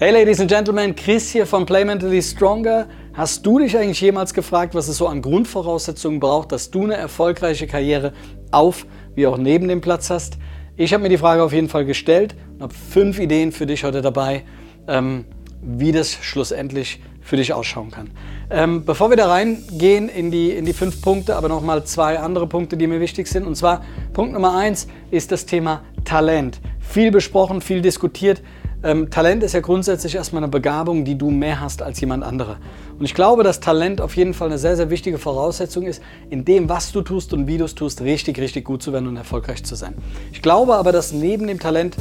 Hey Ladies and Gentlemen, Chris hier von Play Mentally Stronger. Hast du dich eigentlich jemals gefragt, was es so an Grundvoraussetzungen braucht, dass du eine erfolgreiche Karriere auf wie auch neben dem Platz hast? Ich habe mir die Frage auf jeden Fall gestellt und habe fünf Ideen für dich heute dabei, ähm, wie das schlussendlich für dich ausschauen kann. Ähm, bevor wir da reingehen in die, in die fünf Punkte, aber nochmal zwei andere Punkte, die mir wichtig sind. Und zwar Punkt Nummer eins ist das Thema Talent. Viel besprochen, viel diskutiert. Ähm, Talent ist ja grundsätzlich erstmal eine Begabung, die du mehr hast als jemand anderer. Und ich glaube, dass Talent auf jeden Fall eine sehr, sehr wichtige Voraussetzung ist, in dem, was du tust und wie du es tust, richtig, richtig gut zu werden und erfolgreich zu sein. Ich glaube aber, dass neben dem Talent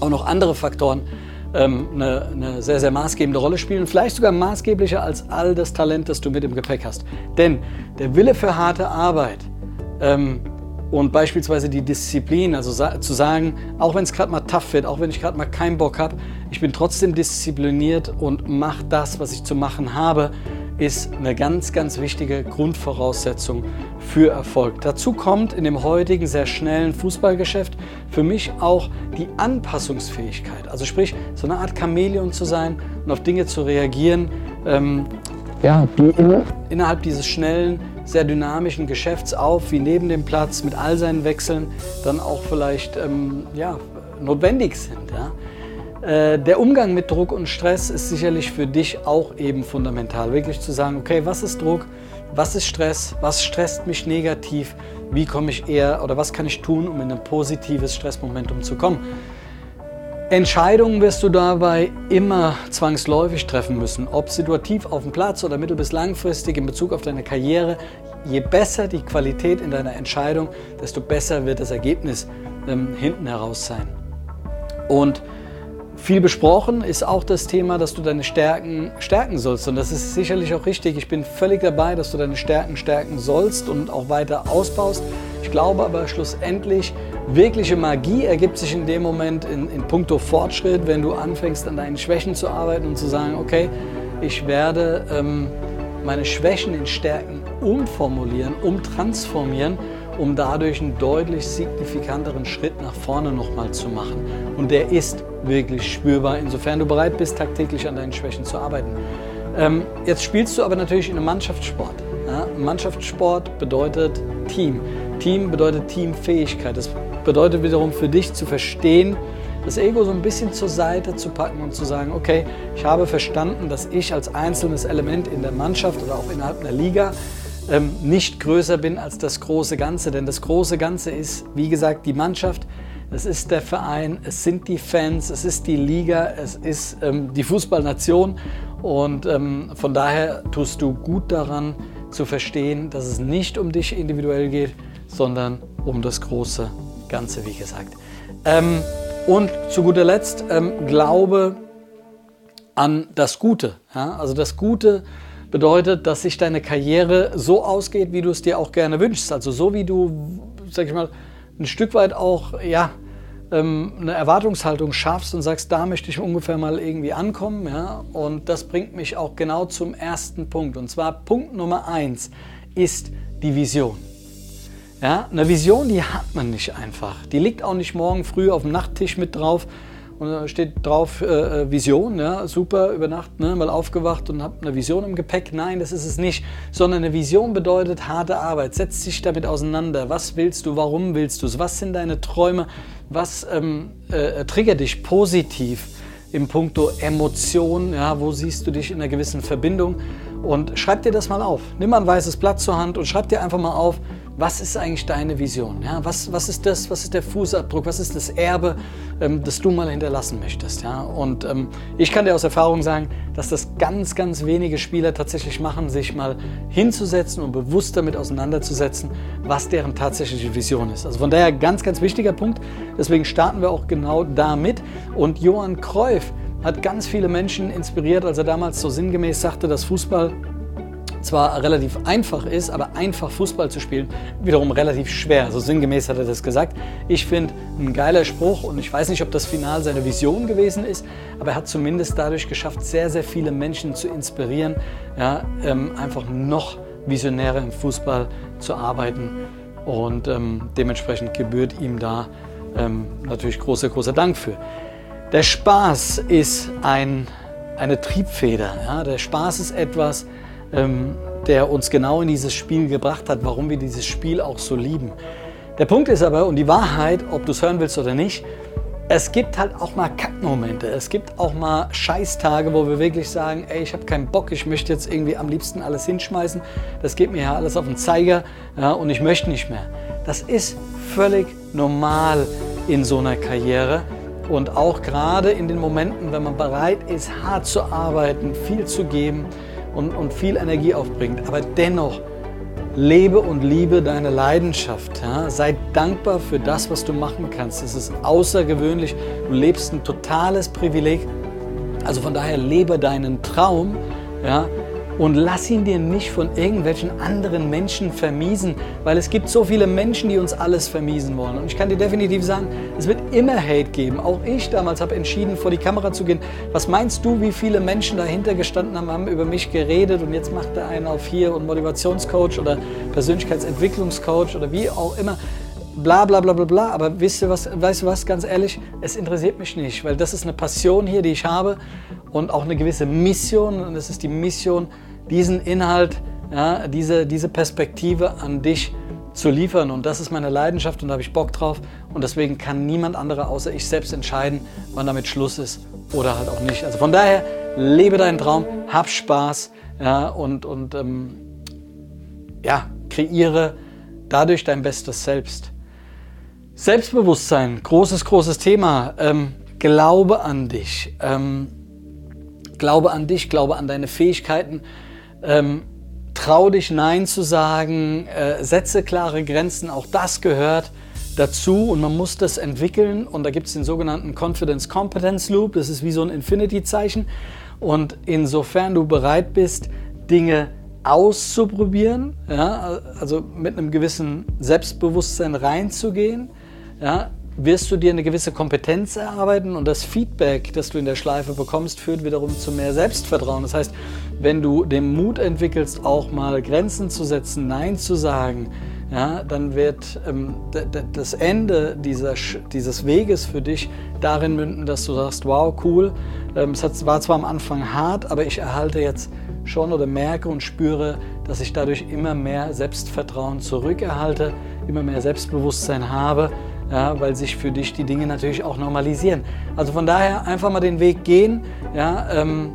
auch noch andere Faktoren ähm, eine, eine, sehr, sehr maßgebende Rolle spielen, vielleicht sogar maßgeblicher als all das Talent, das du mit im Gepäck hast. Denn der Wille für harte Arbeit, ähm, und beispielsweise die Disziplin, also sa zu sagen, auch wenn es gerade mal tough wird, auch wenn ich gerade mal keinen Bock habe, ich bin trotzdem diszipliniert und mache das, was ich zu machen habe, ist eine ganz, ganz wichtige Grundvoraussetzung für Erfolg. Dazu kommt in dem heutigen sehr schnellen Fußballgeschäft für mich auch die Anpassungsfähigkeit. Also sprich, so eine Art Chamäleon zu sein und auf Dinge zu reagieren, ähm, ja, die innerhalb dieses schnellen sehr dynamischen Geschäfts auf, wie neben dem Platz mit all seinen Wechseln dann auch vielleicht ähm, ja, notwendig sind. Ja. Äh, der Umgang mit Druck und Stress ist sicherlich für dich auch eben fundamental. Wirklich zu sagen, okay, was ist Druck, was ist Stress, was stresst mich negativ, wie komme ich eher oder was kann ich tun, um in ein positives Stressmomentum zu kommen. Entscheidungen wirst du dabei immer zwangsläufig treffen müssen, ob situativ auf dem Platz oder mittel- bis langfristig in Bezug auf deine Karriere. Je besser die Qualität in deiner Entscheidung, desto besser wird das Ergebnis ähm, hinten heraus sein. Und viel besprochen ist auch das Thema, dass du deine Stärken stärken sollst. Und das ist sicherlich auch richtig. Ich bin völlig dabei, dass du deine Stärken stärken sollst und auch weiter ausbaust. Ich glaube aber schlussendlich, Wirkliche Magie ergibt sich in dem Moment in, in puncto Fortschritt, wenn du anfängst an deinen Schwächen zu arbeiten und zu sagen, okay, ich werde ähm, meine Schwächen in Stärken umformulieren, umtransformieren, um dadurch einen deutlich signifikanteren Schritt nach vorne nochmal zu machen. Und der ist wirklich spürbar, insofern du bereit bist, tagtäglich an deinen Schwächen zu arbeiten. Ähm, jetzt spielst du aber natürlich in einem Mannschaftssport. Ja? Mannschaftssport bedeutet Team. Team bedeutet Teamfähigkeit. Das bedeutet wiederum für dich zu verstehen, das Ego so ein bisschen zur Seite zu packen und zu sagen, okay, ich habe verstanden, dass ich als einzelnes Element in der Mannschaft oder auch innerhalb einer Liga ähm, nicht größer bin als das große Ganze. Denn das große Ganze ist, wie gesagt, die Mannschaft, es ist der Verein, es sind die Fans, es ist die Liga, es ist ähm, die Fußballnation. Und ähm, von daher tust du gut daran zu verstehen, dass es nicht um dich individuell geht, sondern um das große Ganze, wie gesagt. Ähm, und zu guter Letzt, ähm, glaube an das Gute. Ja? Also das Gute bedeutet, dass sich deine Karriere so ausgeht, wie du es dir auch gerne wünschst. Also so wie du, sag ich mal, ein Stück weit auch, ja, ähm, eine Erwartungshaltung schaffst und sagst, da möchte ich ungefähr mal irgendwie ankommen. Ja? Und das bringt mich auch genau zum ersten Punkt. Und zwar Punkt Nummer eins ist die Vision. Ja, eine Vision, die hat man nicht einfach. Die liegt auch nicht morgen früh auf dem Nachttisch mit drauf und da steht drauf äh, äh, Vision, ja, super, über Nacht ne, mal aufgewacht und habe eine Vision im Gepäck. Nein, das ist es nicht, sondern eine Vision bedeutet harte Arbeit. Setz dich damit auseinander. Was willst du, warum willst du es? Was sind deine Träume? Was ähm, äh, triggert dich positiv im Punkto Emotion? Ja, wo siehst du dich in einer gewissen Verbindung? Und schreib dir das mal auf. Nimm mal ein weißes Blatt zur Hand und schreib dir einfach mal auf, was ist eigentlich deine Vision? Ja, was, was ist das, was ist der Fußabdruck, was ist das Erbe, ähm, das du mal hinterlassen möchtest? Ja? Und ähm, ich kann dir aus Erfahrung sagen, dass das ganz, ganz wenige Spieler tatsächlich machen, sich mal hinzusetzen und bewusst damit auseinanderzusetzen, was deren tatsächliche Vision ist. Also von daher ganz, ganz wichtiger Punkt. Deswegen starten wir auch genau damit. Und Johann Cruyff hat ganz viele Menschen inspiriert, als er damals so sinngemäß sagte, dass Fußball zwar relativ einfach ist, aber einfach Fußball zu spielen, wiederum relativ schwer. So sinngemäß hat er das gesagt. Ich finde, ein geiler Spruch und ich weiß nicht, ob das Final seine Vision gewesen ist, aber er hat zumindest dadurch geschafft, sehr, sehr viele Menschen zu inspirieren, ja, ähm, einfach noch visionärer im Fußball zu arbeiten. Und ähm, dementsprechend gebührt ihm da ähm, natürlich großer, großer Dank für. Der Spaß ist ein, eine Triebfeder. Ja? Der Spaß ist etwas, ähm, der uns genau in dieses Spiel gebracht hat, warum wir dieses Spiel auch so lieben. Der Punkt ist aber, und die Wahrheit, ob du es hören willst oder nicht, es gibt halt auch mal Kackmomente. Es gibt auch mal Scheißtage, wo wir wirklich sagen, ey, ich habe keinen Bock, ich möchte jetzt irgendwie am liebsten alles hinschmeißen. Das geht mir ja alles auf den Zeiger ja, und ich möchte nicht mehr. Das ist völlig normal in so einer Karriere. Und auch gerade in den Momenten, wenn man bereit ist, hart zu arbeiten, viel zu geben und, und viel Energie aufbringt, aber dennoch lebe und liebe deine Leidenschaft. Ja? Sei dankbar für das, was du machen kannst. Es ist außergewöhnlich. Du lebst ein totales Privileg. Also von daher lebe deinen Traum. Ja? Und lass ihn dir nicht von irgendwelchen anderen Menschen vermiesen, weil es gibt so viele Menschen, die uns alles vermiesen wollen. Und ich kann dir definitiv sagen, es wird immer Hate geben. Auch ich damals habe entschieden, vor die Kamera zu gehen. Was meinst du, wie viele Menschen dahinter gestanden haben, haben über mich geredet und jetzt macht der einen auf hier und Motivationscoach oder Persönlichkeitsentwicklungscoach oder wie auch immer bla bla bla bla bla. Aber wisst ihr was, weißt du was, ganz ehrlich, es interessiert mich nicht, weil das ist eine Passion hier, die ich habe und auch eine gewisse Mission. Und es ist die Mission, diesen Inhalt, ja, diese, diese Perspektive an dich zu liefern. Und das ist meine Leidenschaft und da habe ich Bock drauf. Und deswegen kann niemand anderer außer ich selbst entscheiden, wann damit Schluss ist oder halt auch nicht. Also von daher, lebe deinen Traum, hab Spaß ja, und, und ähm, ja, kreiere dadurch dein bestes Selbst. Selbstbewusstsein, großes, großes Thema. Ähm, glaube an dich. Ähm, glaube an dich, glaube an deine Fähigkeiten. Ähm, trau dich Nein zu sagen, äh, setze klare Grenzen. Auch das gehört dazu und man muss das entwickeln. Und da gibt es den sogenannten Confidence Competence Loop. Das ist wie so ein Infinity-Zeichen. Und insofern du bereit bist, Dinge auszuprobieren, ja, also mit einem gewissen Selbstbewusstsein reinzugehen, ja, wirst du dir eine gewisse Kompetenz erarbeiten und das Feedback, das du in der Schleife bekommst, führt wiederum zu mehr Selbstvertrauen. Das heißt, wenn du den Mut entwickelst, auch mal Grenzen zu setzen, Nein zu sagen, ja, dann wird ähm, das Ende dieser, dieses Weges für dich darin münden, dass du sagst, wow, cool, ähm, es hat, war zwar am Anfang hart, aber ich erhalte jetzt schon oder merke und spüre, dass ich dadurch immer mehr Selbstvertrauen zurückerhalte, immer mehr Selbstbewusstsein habe ja, weil sich für dich die Dinge natürlich auch normalisieren. Also von daher einfach mal den Weg gehen, ja, ähm,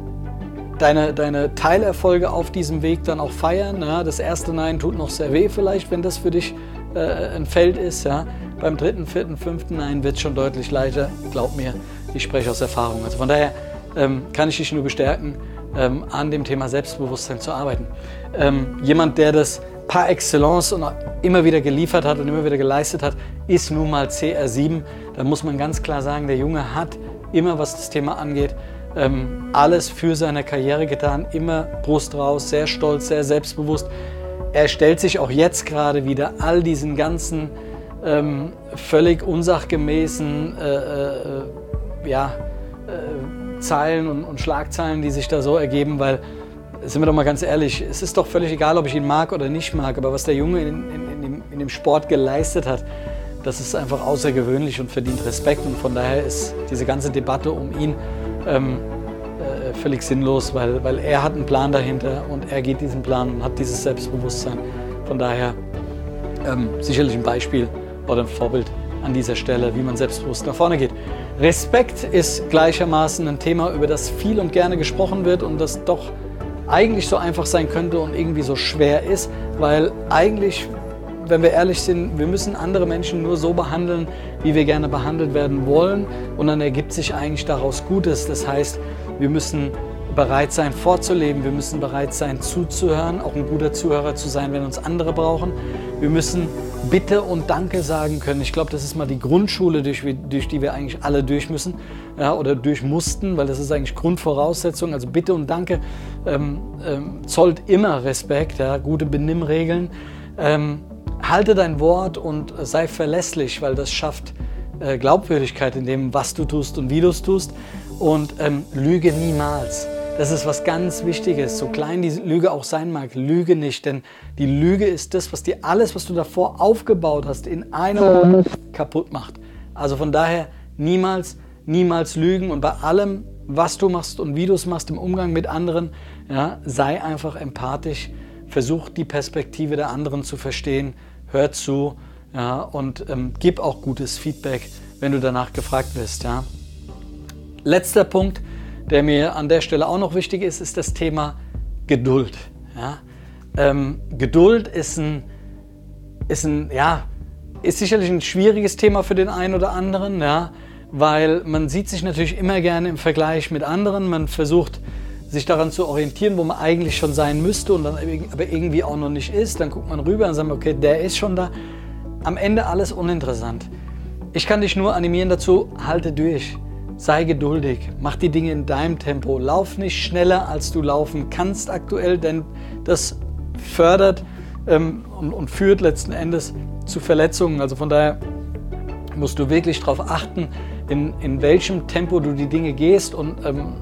deine, deine Teilerfolge auf diesem Weg dann auch feiern. Ja. Das erste Nein tut noch sehr weh vielleicht, wenn das für dich äh, ein Feld ist. Ja. Beim dritten, vierten, fünften Nein wird es schon deutlich leichter. Glaub mir, ich spreche aus Erfahrung. Also von daher ähm, kann ich dich nur bestärken, ähm, an dem Thema Selbstbewusstsein zu arbeiten. Ähm, jemand, der das par excellence und immer wieder geliefert hat und immer wieder geleistet hat, ist nun mal CR7. Da muss man ganz klar sagen, der Junge hat immer, was das Thema angeht, ähm, alles für seine Karriere getan, immer Brust raus, sehr stolz, sehr selbstbewusst. Er stellt sich auch jetzt gerade wieder all diesen ganzen ähm, völlig unsachgemäßen äh, äh, ja, äh, Zeilen und, und Schlagzeilen, die sich da so ergeben, weil sind wir doch mal ganz ehrlich, es ist doch völlig egal, ob ich ihn mag oder nicht mag, aber was der Junge in, in, in, dem, in, dem, Sport geleistet hat, das ist einfach außergewöhnlich und verdient Respekt. Und von daher ist diese ganze Debatte um ihn ähm, äh, völlig sinnlos, weil, weil er hat einen Plan dahinter und er geht diesen Plan und hat dieses Selbstbewusstsein. Von daher ähm, sicherlich ein Beispiel oder ein Vorbild an dieser Stelle, wie man selbstbewusst nach vorne geht. Respekt ist gleichermaßen ein Thema, über das viel und gerne gesprochen wird und das doch eigentlich so einfach sein könnte und irgendwie so schwer ist, weil eigentlich, wenn wir ehrlich sind, wir müssen andere Menschen nur so behandeln, wie wir gerne behandelt werden wollen und dann ergibt sich eigentlich daraus Gutes. Das heißt, wir müssen bereit sein vorzuleben, wir müssen bereit sein zuzuhören, auch ein guter Zuhörer zu sein, wenn uns andere brauchen. Wir müssen Bitte und Danke sagen können. Ich glaube, das ist mal die Grundschule, durch, durch, die wir eigentlich alle durch müssen ja, oder durch mussten, weil das ist eigentlich Grundvoraussetzung. Also Bitte und Danke ähm, ähm, zollt immer Respekt, ja, gute Benimmregeln. Ähm, halte dein Wort und sei verlässlich, weil das schafft äh, Glaubwürdigkeit in dem, was du tust und wie du es tust. Und ähm, lüge niemals. Das ist was ganz Wichtiges. So klein die Lüge auch sein mag, lüge nicht. Denn die Lüge ist das, was dir alles, was du davor aufgebaut hast, in einem Moment kaputt macht. Also von daher niemals niemals lügen und bei allem, was du machst und wie du es machst im Umgang mit anderen, ja, sei einfach empathisch, versuch die Perspektive der anderen zu verstehen, hör zu ja, und ähm, gib auch gutes Feedback, wenn du danach gefragt wirst. Ja. Letzter Punkt, der mir an der Stelle auch noch wichtig ist, ist das Thema Geduld. Ja. Ähm, Geduld ist ein, ist ein, ja, ist sicherlich ein schwieriges Thema für den einen oder anderen, ja, weil man sieht sich natürlich immer gerne im Vergleich mit anderen. Man versucht sich daran zu orientieren, wo man eigentlich schon sein müsste und dann aber irgendwie auch noch nicht ist. Dann guckt man rüber und sagt, okay, der ist schon da. Am Ende alles uninteressant. Ich kann dich nur animieren dazu, halte durch. Sei geduldig, mach die Dinge in deinem Tempo. Lauf nicht schneller, als du laufen kannst aktuell, denn das fördert ähm, und, und führt letzten Endes zu Verletzungen. Also von daher musst du wirklich darauf achten, in, in welchem Tempo du die Dinge gehst. Und ähm,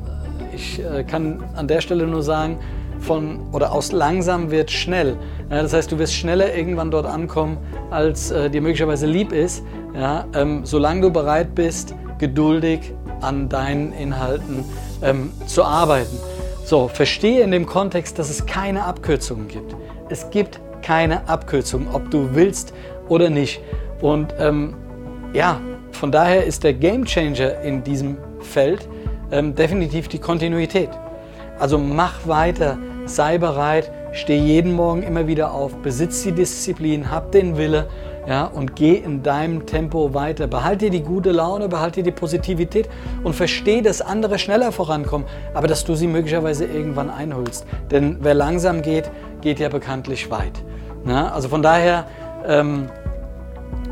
ich äh, kann an der Stelle nur sagen, von oder aus langsam wird schnell. Ja, das heißt, du wirst schneller irgendwann dort ankommen, als äh, dir möglicherweise lieb ist. Ja, ähm, solange du bereit bist, geduldig an deinen Inhalten ähm, zu arbeiten. So, verstehe in dem Kontext, dass es keine Abkürzungen gibt. Es gibt keine Abkürzung, ob du willst oder nicht. Und ähm, ja, von daher ist der Game Changer in diesem Feld ähm, definitiv die Kontinuität. Also mach weiter, sei bereit, steh jeden Morgen immer wieder auf, besitz die Disziplin, hab den Wille ja, und geh in deinem Tempo weiter. Behalte die gute Laune, behalte die Positivität und versteh, dass andere schneller vorankommen, aber dass du sie möglicherweise irgendwann einholst. Denn wer langsam geht, geht ja bekanntlich weit. Ja, also von daher ähm,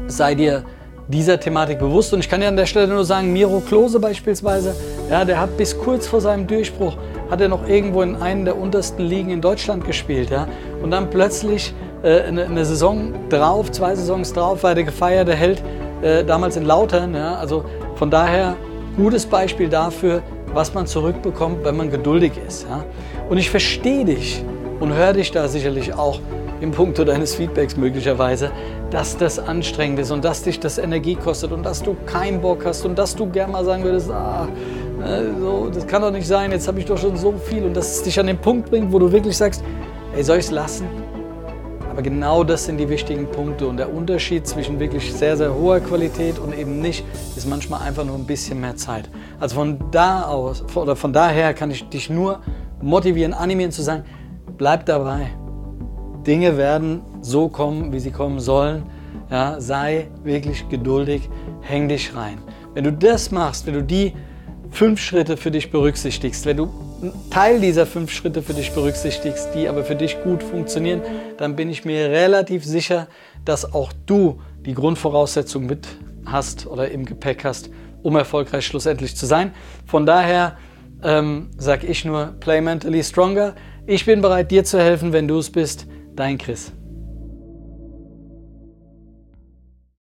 sei dir dieser Thematik bewusst. Und ich kann dir an der Stelle nur sagen, Miro Klose beispielsweise, ja, der hat bis kurz vor seinem Durchbruch, hat er noch irgendwo in einer der untersten Ligen in Deutschland gespielt. Ja? Und dann plötzlich eine, eine, Saison drauf, zwei Saisons drauf, war der gefeierte Held äh, damals in Lautern. Ja? Also von daher gutes Beispiel dafür, was man zurückbekommt, wenn man geduldig ist. Ja? Und ich verstehe dich und höre dich da sicherlich auch im Punkto deines Feedbacks möglicherweise, dass das anstrengend ist und dass dich das Energie kostet und dass du keinen Bock hast und dass du gern mal sagen würdest, ah, ne, so, das kann doch nicht sein, jetzt habe ich doch schon so viel und dass es dich an den Punkt bringt, wo du wirklich sagst, ey, soll ich es lassen? Aber genau das sind die wichtigen Punkte und der Unterschied zwischen wirklich sehr, sehr hoher Qualität und eben nicht, ist manchmal einfach nur ein bisschen mehr Zeit. Also von da aus, oder von daher kann ich dich nur motivieren, animieren zu sagen, bleib dabei, Dinge werden so kommen, wie sie kommen sollen. Ja, sei wirklich geduldig, häng dich rein. Wenn du das machst, wenn du die fünf Schritte für dich berücksichtigst, wenn du Teil dieser fünf Schritte für dich berücksichtigst, die aber für dich gut funktionieren, dann bin ich mir relativ sicher, dass auch du die Grundvoraussetzungen mit hast oder im Gepäck hast, um erfolgreich schlussendlich zu sein. Von daher ähm, sage ich nur, play mentally stronger. Ich bin bereit, dir zu helfen, wenn du es bist. Dein Chris.